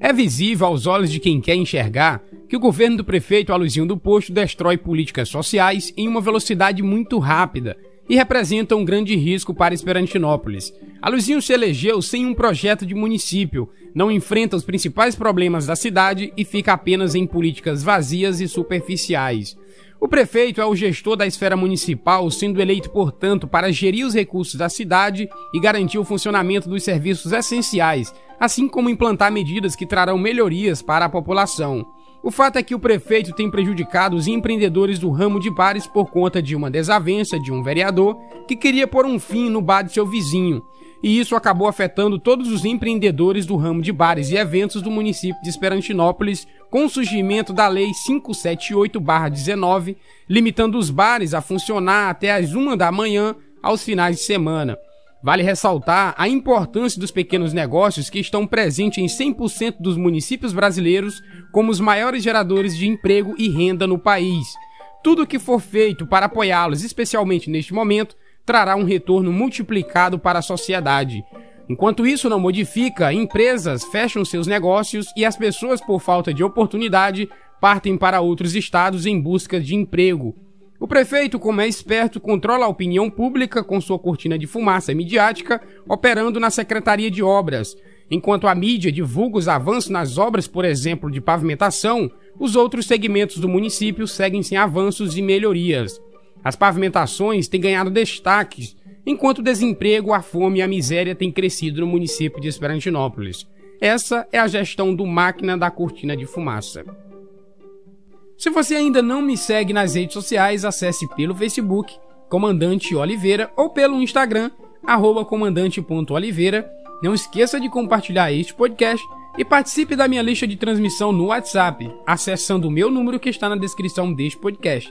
É visível aos olhos de quem quer enxergar que o governo do prefeito Aluzinho do Posto destrói políticas sociais em uma velocidade muito rápida e representa um grande risco para Esperantinópolis. Aluzinho se elegeu sem um projeto de município, não enfrenta os principais problemas da cidade e fica apenas em políticas vazias e superficiais. O prefeito é o gestor da esfera municipal, sendo eleito, portanto, para gerir os recursos da cidade e garantir o funcionamento dos serviços essenciais, assim como implantar medidas que trarão melhorias para a população. O fato é que o prefeito tem prejudicado os empreendedores do ramo de bares por conta de uma desavença de um vereador que queria pôr um fim no bar de seu vizinho. E isso acabou afetando todos os empreendedores do ramo de bares e eventos do município de Esperantinópolis, com o surgimento da Lei 578-19, limitando os bares a funcionar até as 1 da manhã aos finais de semana. Vale ressaltar a importância dos pequenos negócios que estão presentes em 100% dos municípios brasileiros como os maiores geradores de emprego e renda no país. Tudo o que for feito para apoiá-los, especialmente neste momento, trará um retorno multiplicado para a sociedade. Enquanto isso não modifica, empresas fecham seus negócios e as pessoas, por falta de oportunidade, partem para outros estados em busca de emprego. O prefeito, como é esperto, controla a opinião pública com sua cortina de fumaça midiática, operando na Secretaria de Obras. Enquanto a mídia divulga os avanços nas obras, por exemplo, de pavimentação, os outros segmentos do município seguem sem avanços e melhorias. As pavimentações têm ganhado destaques, enquanto o desemprego, a fome e a miséria têm crescido no município de Esperantinópolis. Essa é a gestão do máquina da cortina de fumaça. Se você ainda não me segue nas redes sociais, acesse pelo Facebook, Comandante Oliveira, ou pelo Instagram, comandante.oliveira. Não esqueça de compartilhar este podcast e participe da minha lista de transmissão no WhatsApp, acessando o meu número que está na descrição deste podcast.